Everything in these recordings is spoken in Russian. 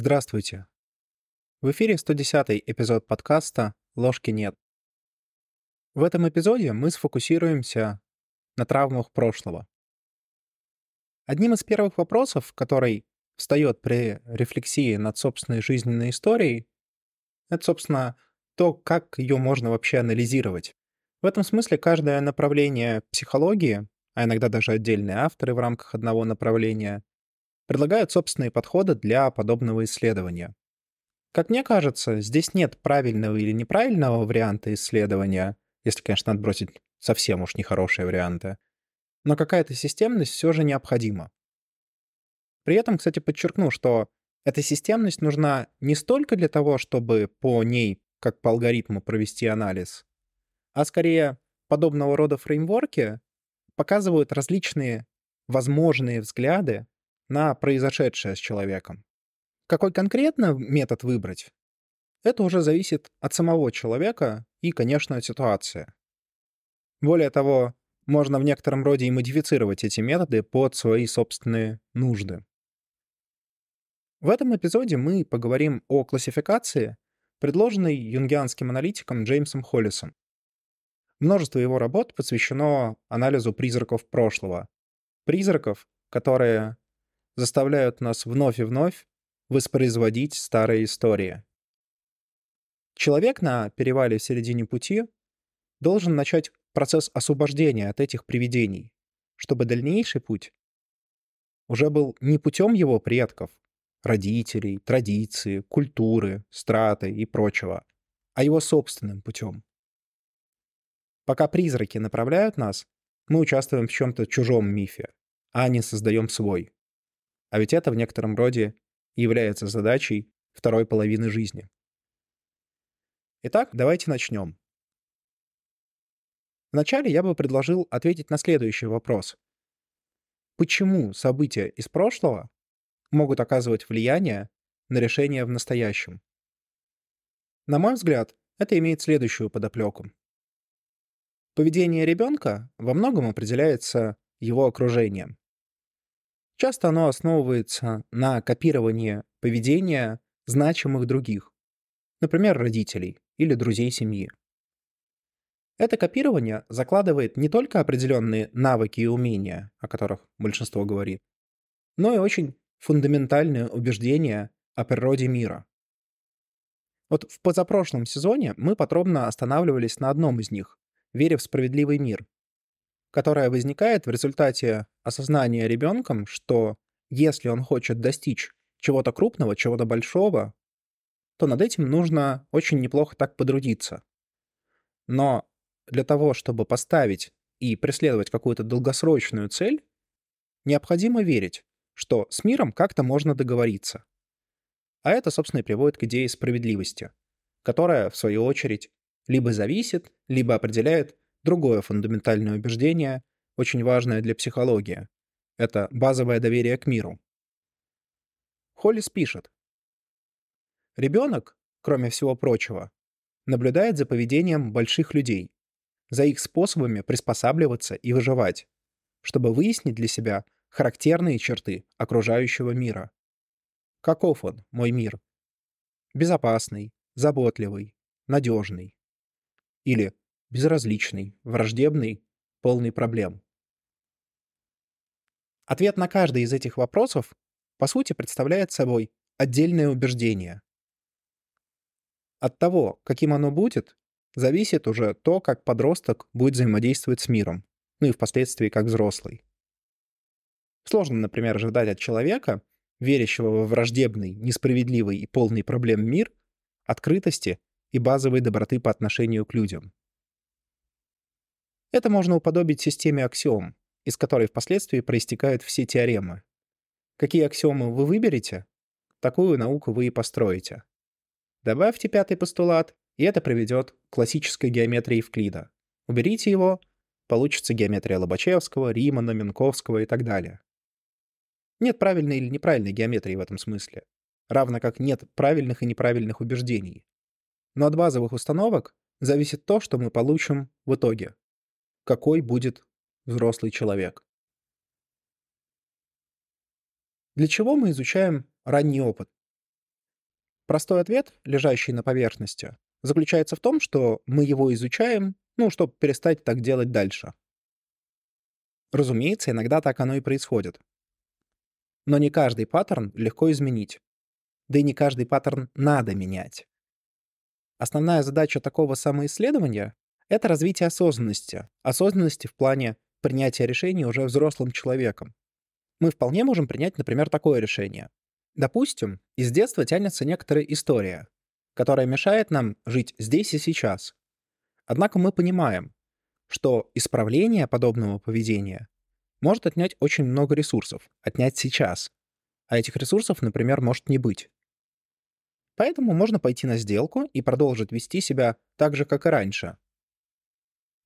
Здравствуйте. В эфире 110 эпизод подкаста «Ложки нет». В этом эпизоде мы сфокусируемся на травмах прошлого. Одним из первых вопросов, который встает при рефлексии над собственной жизненной историей, это, собственно, то, как ее можно вообще анализировать. В этом смысле каждое направление психологии, а иногда даже отдельные авторы в рамках одного направления, предлагают собственные подходы для подобного исследования. Как мне кажется, здесь нет правильного или неправильного варианта исследования, если, конечно, отбросить совсем уж нехорошие варианты, но какая-то системность все же необходима. При этом, кстати, подчеркну, что эта системность нужна не столько для того, чтобы по ней, как по алгоритму, провести анализ, а скорее подобного рода фреймворки показывают различные возможные взгляды на произошедшее с человеком. Какой конкретно метод выбрать, это уже зависит от самого человека и, конечно, от ситуации. Более того, можно в некотором роде и модифицировать эти методы под свои собственные нужды. В этом эпизоде мы поговорим о классификации, предложенной юнгианским аналитиком Джеймсом Холлисом. Множество его работ посвящено анализу призраков прошлого. Призраков, которые заставляют нас вновь и вновь воспроизводить старые истории. Человек на перевале в середине пути должен начать процесс освобождения от этих привидений, чтобы дальнейший путь уже был не путем его предков, родителей, традиции, культуры, страты и прочего, а его собственным путем. Пока призраки направляют нас, мы участвуем в чем-то чужом мифе, а не создаем свой. А ведь это в некотором роде является задачей второй половины жизни. Итак, давайте начнем. Вначале я бы предложил ответить на следующий вопрос. Почему события из прошлого могут оказывать влияние на решения в настоящем? На мой взгляд, это имеет следующую подоплеку. Поведение ребенка во многом определяется его окружением. Часто оно основывается на копировании поведения значимых других, например, родителей или друзей семьи. Это копирование закладывает не только определенные навыки и умения, о которых большинство говорит, но и очень фундаментальные убеждения о природе мира. Вот в позапрошлом сезоне мы подробно останавливались на одном из них — вере в справедливый мир, которая возникает в результате осознания ребенком, что если он хочет достичь чего-то крупного, чего-то большого, то над этим нужно очень неплохо так подрудиться. Но для того, чтобы поставить и преследовать какую-то долгосрочную цель, необходимо верить, что с миром как-то можно договориться. А это, собственно, и приводит к идее справедливости, которая, в свою очередь, либо зависит, либо определяет Другое фундаментальное убеждение, очень важное для психологии, это базовое доверие к миру. Холлис пишет. Ребенок, кроме всего прочего, наблюдает за поведением больших людей, за их способами приспосабливаться и выживать, чтобы выяснить для себя характерные черты окружающего мира. Каков он, мой мир? Безопасный, заботливый, надежный. Или безразличный, враждебный, полный проблем. Ответ на каждый из этих вопросов, по сути, представляет собой отдельное убеждение. От того, каким оно будет, зависит уже то, как подросток будет взаимодействовать с миром, ну и впоследствии как взрослый. Сложно, например, ожидать от человека, верящего во враждебный, несправедливый и полный проблем мир, открытости и базовой доброты по отношению к людям. Это можно уподобить системе аксиом, из которой впоследствии проистекают все теоремы. Какие аксиомы вы выберете, такую науку вы и построите. Добавьте пятый постулат, и это приведет к классической геометрии Евклида. Уберите его, получится геометрия Лобачевского, Римана, Минковского и так далее. Нет правильной или неправильной геометрии в этом смысле, равно как нет правильных и неправильных убеждений. Но от базовых установок зависит то, что мы получим в итоге какой будет взрослый человек. Для чего мы изучаем ранний опыт? Простой ответ, лежащий на поверхности, заключается в том, что мы его изучаем, ну, чтобы перестать так делать дальше. Разумеется, иногда так оно и происходит. Но не каждый паттерн легко изменить. Да и не каждый паттерн надо менять. Основная задача такого самоисследования — это развитие осознанности. Осознанности в плане принятия решений уже взрослым человеком. Мы вполне можем принять, например, такое решение. Допустим, из детства тянется некоторая история, которая мешает нам жить здесь и сейчас. Однако мы понимаем, что исправление подобного поведения может отнять очень много ресурсов, отнять сейчас. А этих ресурсов, например, может не быть. Поэтому можно пойти на сделку и продолжить вести себя так же, как и раньше.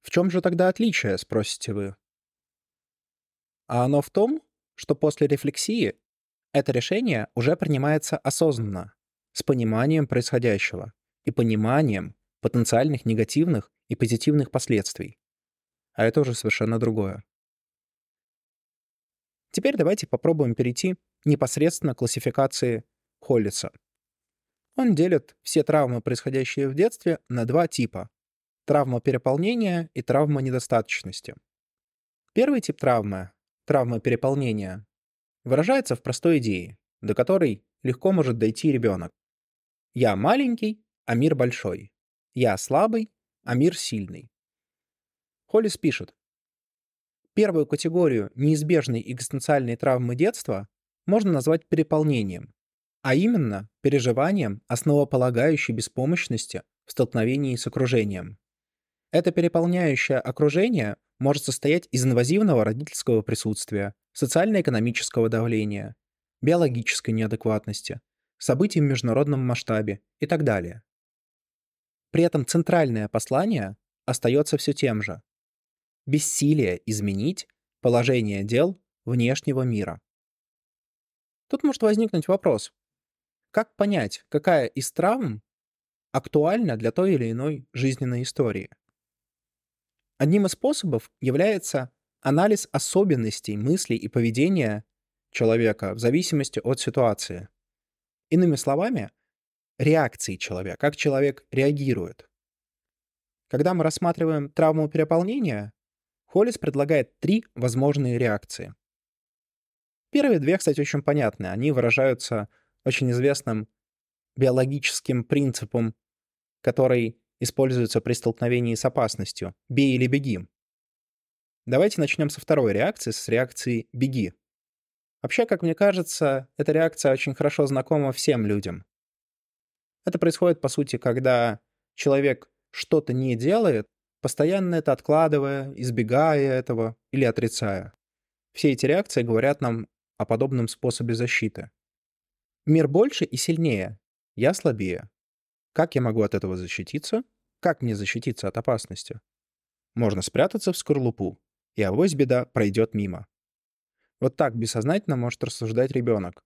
В чем же тогда отличие, спросите вы? А оно в том, что после рефлексии это решение уже принимается осознанно, с пониманием происходящего и пониманием потенциальных негативных и позитивных последствий. А это уже совершенно другое. Теперь давайте попробуем перейти непосредственно к классификации Холлиса. Он делит все травмы, происходящие в детстве, на два типа. Травма переполнения и травма недостаточности. Первый тип травмы, травма переполнения, выражается в простой идее, до которой легко может дойти ребенок. Я маленький, а мир большой. Я слабый, а мир сильный. Холлис пишет, Первую категорию неизбежной экзистенциальной травмы детства можно назвать переполнением, а именно переживанием основополагающей беспомощности в столкновении с окружением. Это переполняющее окружение может состоять из инвазивного родительского присутствия, социально-экономического давления, биологической неадекватности, событий в международном масштабе и так далее. При этом центральное послание остается все тем же. Бессилие изменить положение дел внешнего мира. Тут может возникнуть вопрос, как понять, какая из травм актуальна для той или иной жизненной истории? Одним из способов является анализ особенностей мыслей и поведения человека в зависимости от ситуации. Иными словами, реакции человека, как человек реагирует. Когда мы рассматриваем травму переполнения, Холлис предлагает три возможные реакции. Первые две, кстати, очень понятны. Они выражаются очень известным биологическим принципом, который используется при столкновении с опасностью. «Бей или беги». Давайте начнем со второй реакции, с реакции «беги». Вообще, как мне кажется, эта реакция очень хорошо знакома всем людям. Это происходит, по сути, когда человек что-то не делает, постоянно это откладывая, избегая этого или отрицая. Все эти реакции говорят нам о подобном способе защиты. Мир больше и сильнее. Я слабее. Как я могу от этого защититься? Как мне защититься от опасности? Можно спрятаться в скорлупу, и авось беда пройдет мимо. Вот так бессознательно может рассуждать ребенок.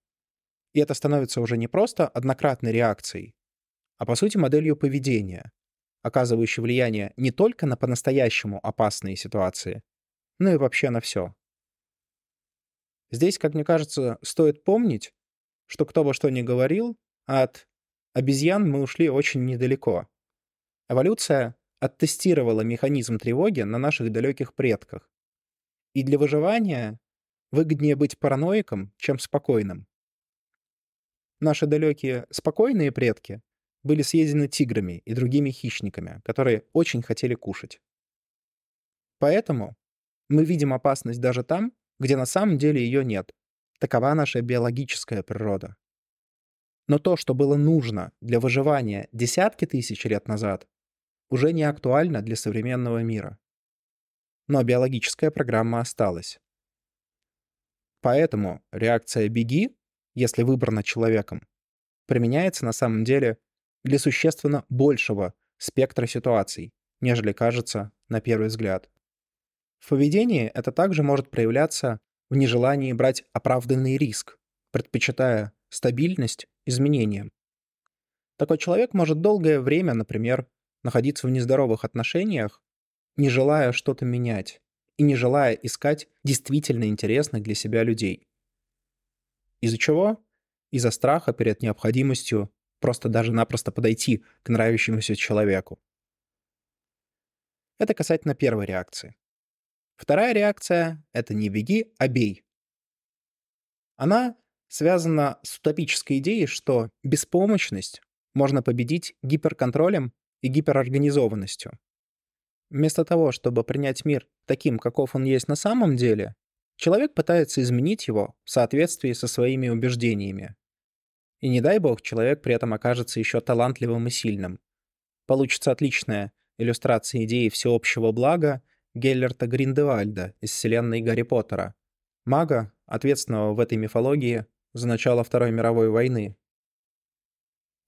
И это становится уже не просто однократной реакцией, а по сути моделью поведения, оказывающей влияние не только на по-настоящему опасные ситуации, но и вообще на все. Здесь, как мне кажется, стоит помнить, что кто бы что ни говорил, от обезьян мы ушли очень недалеко. Эволюция оттестировала механизм тревоги на наших далеких предках. И для выживания выгоднее быть параноиком, чем спокойным. Наши далекие спокойные предки были съедены тиграми и другими хищниками, которые очень хотели кушать. Поэтому мы видим опасность даже там, где на самом деле ее нет, Такова наша биологическая природа. Но то, что было нужно для выживания десятки тысяч лет назад, уже не актуально для современного мира. Но биологическая программа осталась. Поэтому реакция «беги», если выбрана человеком, применяется на самом деле для существенно большего спектра ситуаций, нежели кажется на первый взгляд. В поведении это также может проявляться в нежелании брать оправданный риск, предпочитая стабильность изменениям. Такой человек может долгое время, например, находиться в нездоровых отношениях, не желая что-то менять и не желая искать действительно интересных для себя людей. Из-за чего? Из-за страха перед необходимостью просто даже-напросто подойти к нравящемуся человеку. Это касательно первой реакции. Вторая реакция — это не беги, а бей. Она связана с утопической идеей, что беспомощность можно победить гиперконтролем и гиперорганизованностью. Вместо того, чтобы принять мир таким, каков он есть на самом деле, человек пытается изменить его в соответствии со своими убеждениями. И не дай бог, человек при этом окажется еще талантливым и сильным. Получится отличная иллюстрация идеи всеобщего блага Геллерта Гриндевальда из вселенной Гарри Поттера, мага, ответственного в этой мифологии за начало Второй мировой войны.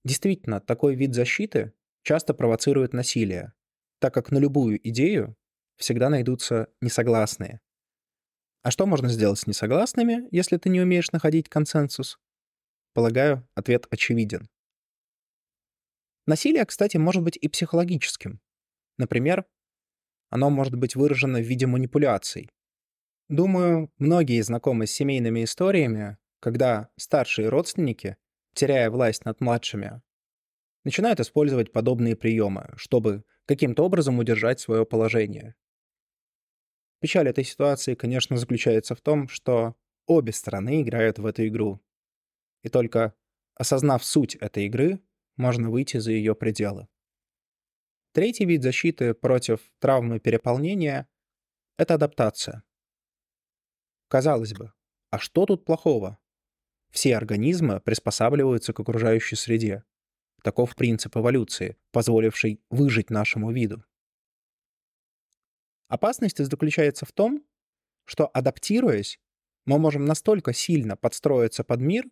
Действительно, такой вид защиты часто провоцирует насилие, так как на любую идею всегда найдутся несогласные. А что можно сделать с несогласными, если ты не умеешь находить консенсус? Полагаю, ответ очевиден. Насилие, кстати, может быть и психологическим. Например, оно может быть выражено в виде манипуляций. Думаю, многие знакомы с семейными историями, когда старшие родственники, теряя власть над младшими, начинают использовать подобные приемы, чтобы каким-то образом удержать свое положение. Печаль этой ситуации, конечно, заключается в том, что обе стороны играют в эту игру. И только осознав суть этой игры, можно выйти за ее пределы. Третий вид защиты против травмы переполнения — это адаптация. Казалось бы, а что тут плохого? Все организмы приспосабливаются к окружающей среде. Таков принцип эволюции, позволивший выжить нашему виду. Опасность заключается в том, что адаптируясь, мы можем настолько сильно подстроиться под мир,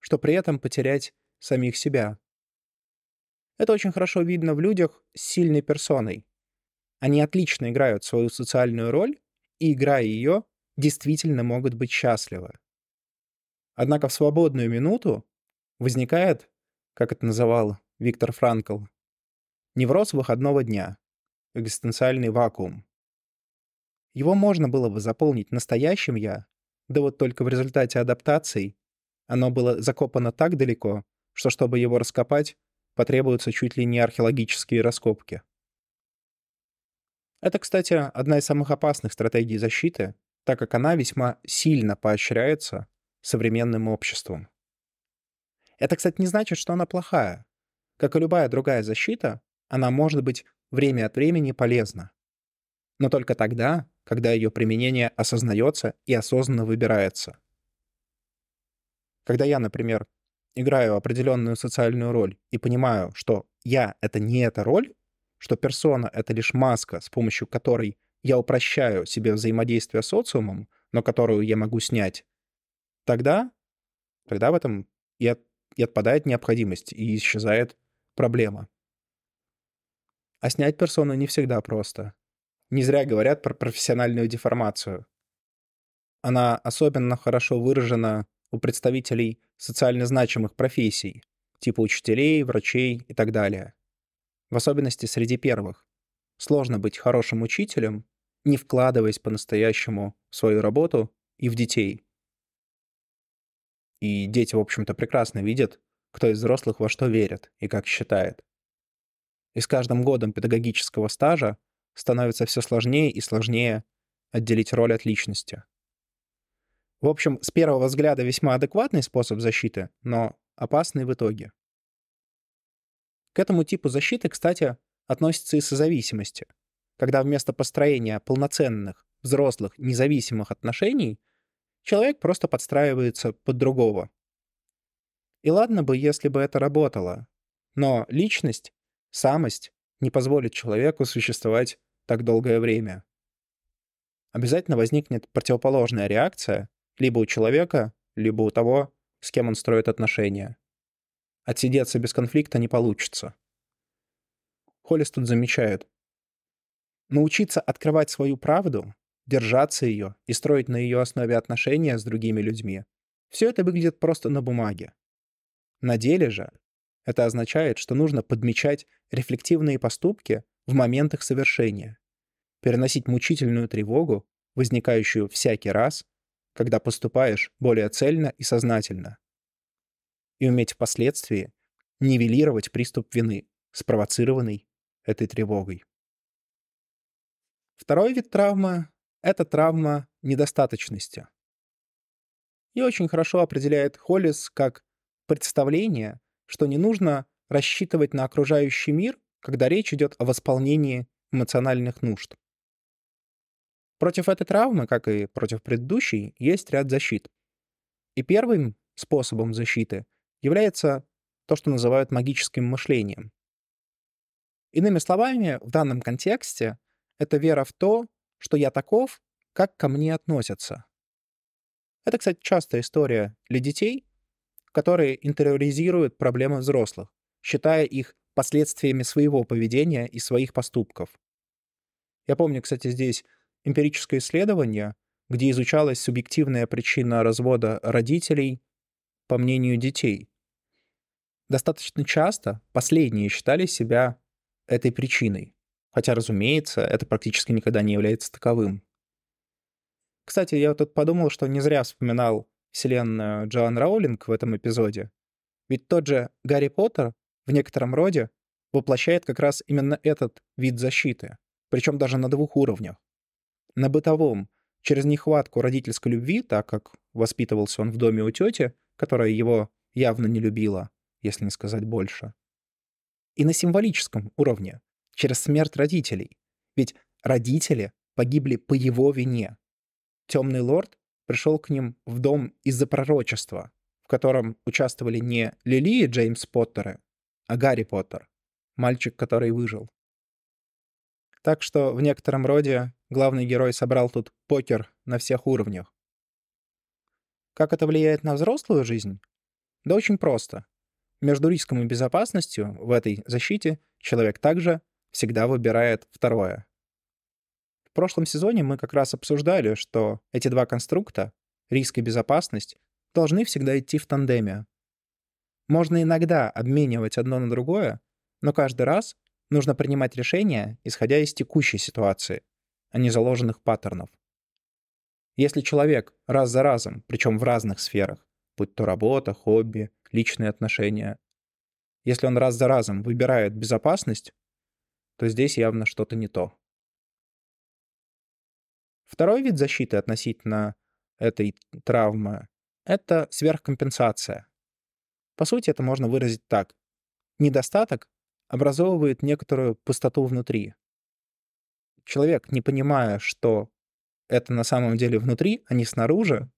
что при этом потерять самих себя. Это очень хорошо видно в людях с сильной персоной. Они отлично играют свою социальную роль, и, играя ее, действительно могут быть счастливы. Однако в свободную минуту возникает, как это называл Виктор Франкл, невроз выходного дня, экзистенциальный вакуум. Его можно было бы заполнить настоящим «я», да вот только в результате адаптаций оно было закопано так далеко, что чтобы его раскопать, потребуются чуть ли не археологические раскопки. Это, кстати, одна из самых опасных стратегий защиты, так как она весьма сильно поощряется современным обществом. Это, кстати, не значит, что она плохая. Как и любая другая защита, она может быть время от времени полезна. Но только тогда, когда ее применение осознается и осознанно выбирается. Когда я, например, играю определенную социальную роль и понимаю, что я — это не эта роль, что персона — это лишь маска, с помощью которой я упрощаю себе взаимодействие с социумом, но которую я могу снять, тогда, тогда в этом и, от, и отпадает необходимость, и исчезает проблема. А снять персону не всегда просто. Не зря говорят про профессиональную деформацию. Она особенно хорошо выражена у представителей социально значимых профессий, типа учителей, врачей и так далее. В особенности среди первых. Сложно быть хорошим учителем, не вкладываясь по-настоящему в свою работу и в детей. И дети, в общем-то, прекрасно видят, кто из взрослых во что верит и как считает. И с каждым годом педагогического стажа становится все сложнее и сложнее отделить роль от личности. В общем, с первого взгляда весьма адекватный способ защиты, но опасный в итоге. К этому типу защиты, кстати, относятся и созависимости, когда вместо построения полноценных, взрослых, независимых отношений человек просто подстраивается под другого. И ладно бы, если бы это работало, но личность, самость не позволит человеку существовать так долгое время. Обязательно возникнет противоположная реакция либо у человека, либо у того, с кем он строит отношения. Отсидеться без конфликта не получится. Холлис тут замечает. Научиться открывать свою правду, держаться ее и строить на ее основе отношения с другими людьми — все это выглядит просто на бумаге. На деле же это означает, что нужно подмечать рефлективные поступки в момент их совершения, переносить мучительную тревогу, возникающую всякий раз, когда поступаешь более цельно и сознательно, и уметь впоследствии нивелировать приступ вины, спровоцированный этой тревогой. Второй вид травмы — это травма недостаточности. И очень хорошо определяет Холлис как представление, что не нужно рассчитывать на окружающий мир, когда речь идет о восполнении эмоциональных нужд. Против этой травмы, как и против предыдущей, есть ряд защит. И первым способом защиты является то, что называют магическим мышлением. Иными словами, в данном контексте это вера в то, что я таков, как ко мне относятся. Это, кстати, частая история для детей, которые интериоризируют проблемы взрослых, считая их последствиями своего поведения и своих поступков. Я помню, кстати, здесь эмпирическое исследование, где изучалась субъективная причина развода родителей по мнению детей. Достаточно часто последние считали себя этой причиной. Хотя, разумеется, это практически никогда не является таковым. Кстати, я тут подумал, что не зря вспоминал вселенную Джоан Роулинг в этом эпизоде. Ведь тот же Гарри Поттер в некотором роде воплощает как раз именно этот вид защиты, причем даже на двух уровнях. На бытовом, через нехватку родительской любви, так как воспитывался он в доме у тети, которая его явно не любила, если не сказать больше. И на символическом уровне, через смерть родителей. Ведь родители погибли по его вине. Темный лорд пришел к ним в дом из-за пророчества, в котором участвовали не Лили и Джеймс Поттеры, а Гарри Поттер, мальчик, который выжил. Так что в некотором роде главный герой собрал тут покер на всех уровнях. Как это влияет на взрослую жизнь? Да очень просто. Между риском и безопасностью в этой защите человек также всегда выбирает второе. В прошлом сезоне мы как раз обсуждали, что эти два конструкта, риск и безопасность, должны всегда идти в тандеме. Можно иногда обменивать одно на другое, но каждый раз нужно принимать решения, исходя из текущей ситуации, а не заложенных паттернов. Если человек раз за разом, причем в разных сферах, будь то работа, хобби, личные отношения, если он раз за разом выбирает безопасность, то здесь явно что-то не то. Второй вид защиты относительно этой травмы — это сверхкомпенсация. По сути, это можно выразить так. Недостаток образовывает некоторую пустоту внутри. Человек, не понимая, что это на самом деле внутри, а не снаружи,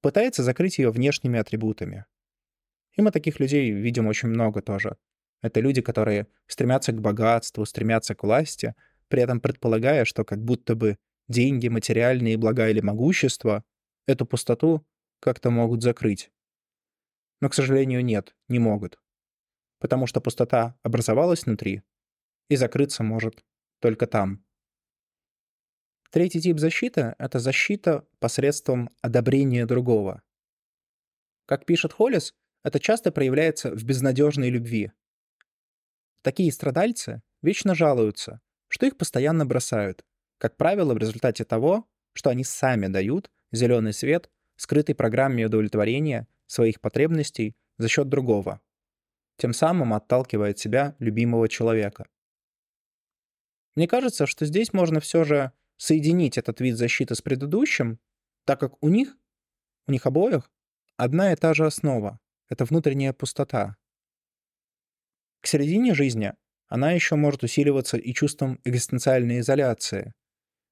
пытается закрыть ее внешними атрибутами. И мы таких людей видим очень много тоже. Это люди, которые стремятся к богатству, стремятся к власти, при этом предполагая, что как будто бы деньги, материальные блага или могущество эту пустоту как-то могут закрыть. Но, к сожалению, нет, не могут потому что пустота образовалась внутри и закрыться может только там. Третий тип защиты — это защита посредством одобрения другого. Как пишет Холлис, это часто проявляется в безнадежной любви. Такие страдальцы вечно жалуются, что их постоянно бросают, как правило, в результате того, что они сами дают зеленый свет скрытой программе удовлетворения своих потребностей за счет другого тем самым отталкивая от себя любимого человека. Мне кажется, что здесь можно все же соединить этот вид защиты с предыдущим, так как у них, у них обоих, одна и та же основа — это внутренняя пустота. К середине жизни она еще может усиливаться и чувством экзистенциальной изоляции,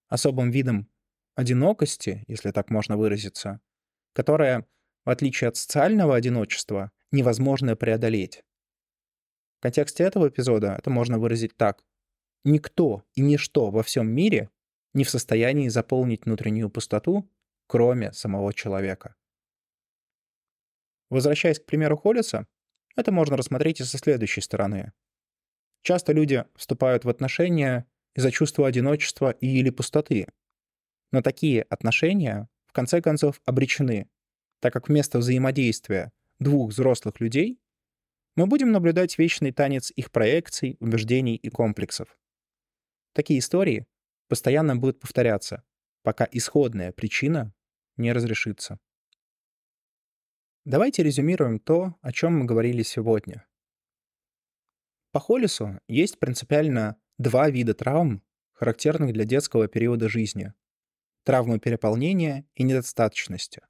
особым видом одинокости, если так можно выразиться, которая, в отличие от социального одиночества, невозможно преодолеть. В контексте этого эпизода это можно выразить так. Никто и ничто во всем мире не в состоянии заполнить внутреннюю пустоту, кроме самого человека. Возвращаясь к примеру Холлиса, это можно рассмотреть и со следующей стороны. Часто люди вступают в отношения из-за чувства одиночества или пустоты. Но такие отношения, в конце концов, обречены, так как вместо взаимодействия двух взрослых людей мы будем наблюдать вечный танец их проекций, убеждений и комплексов. Такие истории постоянно будут повторяться, пока исходная причина не разрешится. Давайте резюмируем то, о чем мы говорили сегодня. По Холлису есть принципиально два вида травм, характерных для детского периода жизни. Травмы переполнения и недостаточности.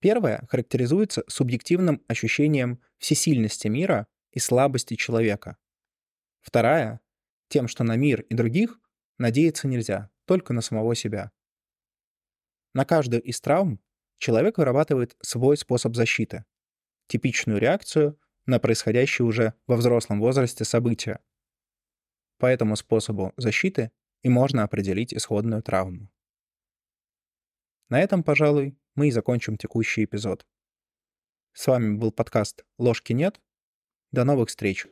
Первая характеризуется субъективным ощущением всесильности мира и слабости человека. Вторая — тем, что на мир и других надеяться нельзя, только на самого себя. На каждую из травм человек вырабатывает свой способ защиты, типичную реакцию на происходящее уже во взрослом возрасте события. По этому способу защиты и можно определить исходную травму. На этом, пожалуй, мы и закончим текущий эпизод. С вами был подкаст «Ложки нет». До новых встреч!